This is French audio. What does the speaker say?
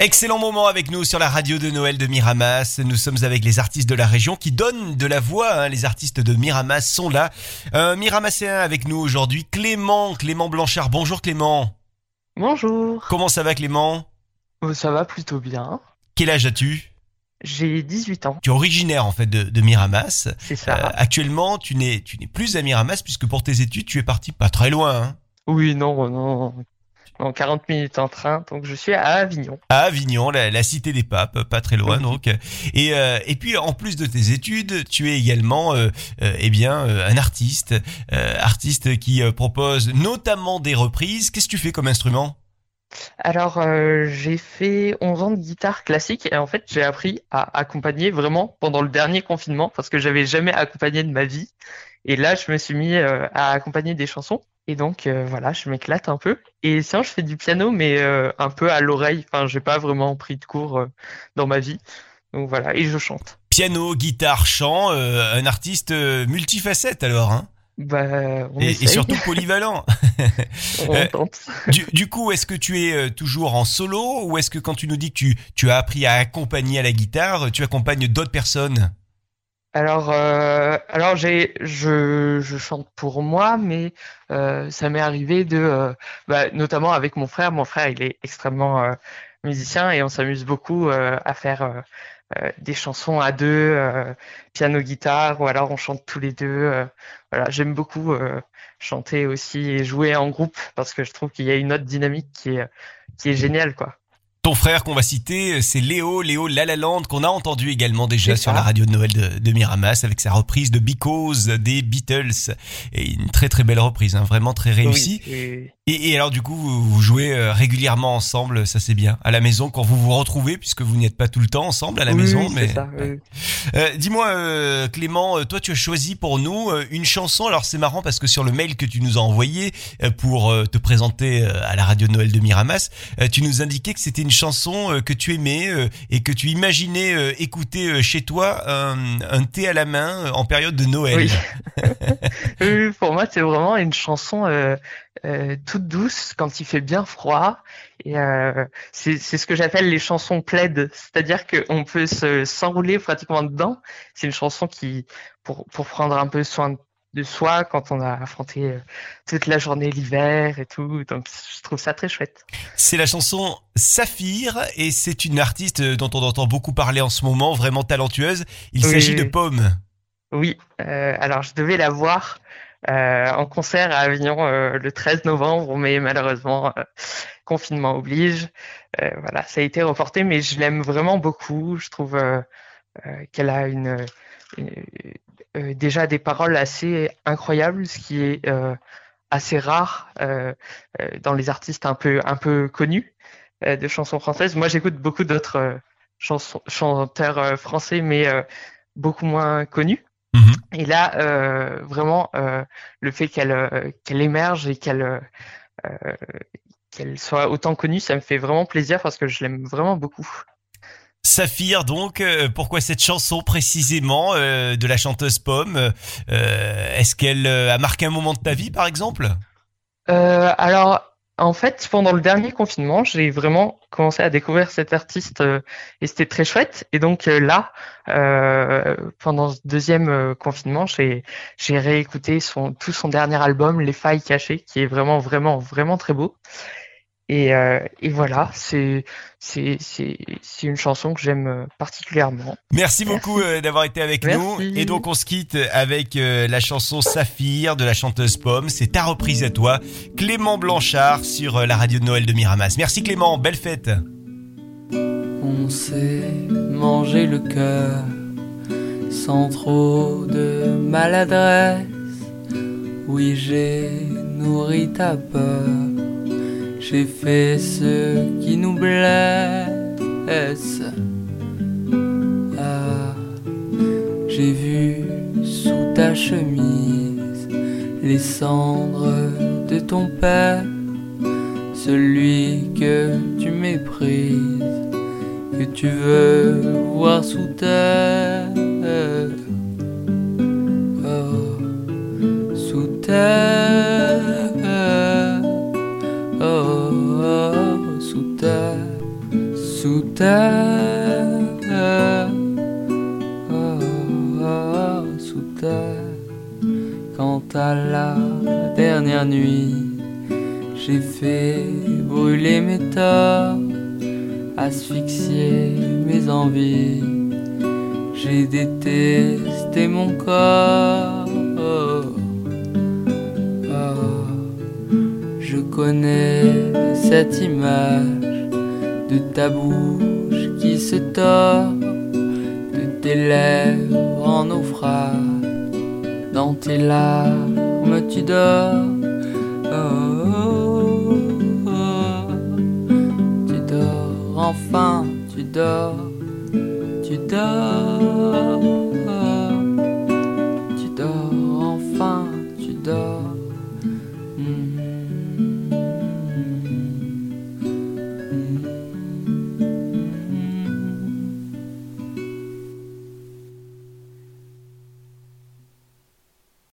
Excellent moment avec nous sur la radio de Noël de Miramas. Nous sommes avec les artistes de la région qui donnent de la voix. hein. Les artistes de Miramas sont là. Un Miramasséen avec nous aujourd'hui, Clément, Clément Blanchard. Bonjour Clément. Bonjour, Comment ça va Clément? Oh, ça va plutôt bien. Quel âge as-tu? J'ai 18 ans, Tu es originaire en fait de, de Miramas. c'est Euh, ça. actuellement, tu n'es tu n'es plus à Miramas puisque pour tes études, tu es parti pas très loin. hein. Oui, non, non, non, 40 minutes en train, donc je suis à Avignon. à Avignon, la, la cité des papes, pas très loin donc. Et, euh, et puis en plus de tes études, tu es également euh, euh, eh bien euh, un artiste, euh, artiste qui propose notamment des reprises. Qu'est-ce que tu fais comme instrument? Alors, euh, j'ai fait 11 ans de guitare classique et en fait, j'ai appris à accompagner vraiment pendant le dernier confinement parce que j'avais jamais accompagné de ma vie. Et là, je me suis mis euh, à accompagner des chansons. Et donc, euh, voilà, je m'éclate un peu. Et sinon, je fais du piano, mais euh, un peu à l'oreille. Enfin, j'ai pas vraiment pris de cours euh, dans ma vie. Donc voilà, et je chante. Piano, guitare, chant, un artiste multifacette alors, hein Bah, on et, et surtout polyvalent. on tente. du, du coup, est-ce que tu es toujours en solo ou est-ce que quand tu nous dis que tu, tu as appris à accompagner à la guitare, tu accompagnes d'autres personnes? Alors, euh, alors j'ai, je, je chante pour moi, mais euh, ça m'est arrivé de, euh, bah, notamment avec mon frère. Mon frère, il est extrêmement euh, musicien et on s'amuse beaucoup à faire des chansons à deux, piano-guitare, ou alors on chante tous les deux. voilà, j'aime beaucoup chanter aussi et jouer en groupe parce que je trouve qu'il y a une autre dynamique qui est, qui est géniale, quoi. Ton frère qu'on va citer, c'est Léo, Léo Lalaland, qu'on a entendu également déjà sur la radio de Noël de, de Miramas avec sa reprise de Because des Beatles. Et une très très belle reprise, hein, vraiment très réussie. Oui, et- Et, et alors du coup, vous, vous jouez euh, régulièrement ensemble, ça c'est bien. À la maison, quand vous vous retrouvez, puisque vous n'êtes pas tout le temps ensemble à la oui, maison. mais c'est ça. oui. Euh, Dis-moi, euh, Clément, toi tu as choisi pour nous une chanson. Alors c'est marrant parce que sur le mail que tu nous as envoyé pour te présenter à la radio de Noël de Miramas, tu nous indiquais que c'était une chanson euh, que tu aimais euh, et que tu imaginais euh, écouter chez toi un, un thé à la main en période de Noël. Oui. Oui, pour moi, c'est vraiment une chanson euh, euh, toute douce quand il fait bien froid. Et euh, c'est ce que j'appelle les chansons plaid, c'est-à-dire qu'on peut se s'enrouler pratiquement dedans. C'est une chanson qui, pour pour prendre un peu soin de soi quand on a affronté toute la journée l'hiver et tout. Donc, trouve ça très chouette. C'est la chanson Saphir et c'est une artiste dont on entend beaucoup parler en ce moment, vraiment talentueuse. Il Oui, s'agit de. Pomme. Oui, euh, alors je devais la voir euh, en concert à Avignon euh, le 13 novembre, mais malheureusement, euh, confinement oblige. Voilà, ça a été reporté, mais je l'aime vraiment beaucoup. Je trouve qu'elle a une, une- déjà des paroles assez incroyables, ce qui est assez rare euh, euh, dans les artistes un peu un peu connus euh, de chansons françaises. Moi, j'écoute beaucoup d'autres chanteurs français, mais euh, beaucoup moins connus. Mhm. Et là, euh, vraiment, euh, le fait qu'elle euh, qu'elle émerge et qu'elle qu'elle soit autant connue, ça me fait vraiment plaisir parce que je l'aime vraiment beaucoup. Saphir, donc, euh, pourquoi cette chanson précisément euh, de la chanteuse Pomme Euh, Est-ce qu'elle a marqué un moment de ta vie, par exemple? Alors, en fait, pendant le dernier confinement, j'ai vraiment commencé à découvrir cet artiste et c'était très chouette. Et donc là, pendant ce deuxième confinement, j'ai réécouté tout son dernier album, Les Failles Cachées, qui est vraiment vraiment vraiment très beau. Et, euh, et voilà, c'est c'est c'est c'est une chanson que j'aime euh, particulièrement. Merci beaucoup euh, d'avoir été avec nous. Et donc, on se quitte avec la chanson Saphir de la chanteuse Pomme. C'est ta reprise à toi, Clément Blanchard, sur la radio de Noël de Miramas. Merci Clément, belle fête. On s'est mangé le cœur sans trop de maladresse. Oui, j'ai nourri ta peur. J'ai fait ce qui nous blesse. Ah, j'ai vu sous ta chemise les cendres de ton père, celui que tu méprises que tu veux voir sous terre. Oh, sous oh, terre. Quant à la dernière nuit, j'ai fait brûler mes torts, asphyxier mes envies. J'ai détesté mon corps. Oh, oh. Je connais cette image de ta bouche qui se tord, de tes lèvres en naufrage. Dans tes larmes tu dors. Oh, oh, oh. Tu dors, enfin tu dors, tu dors.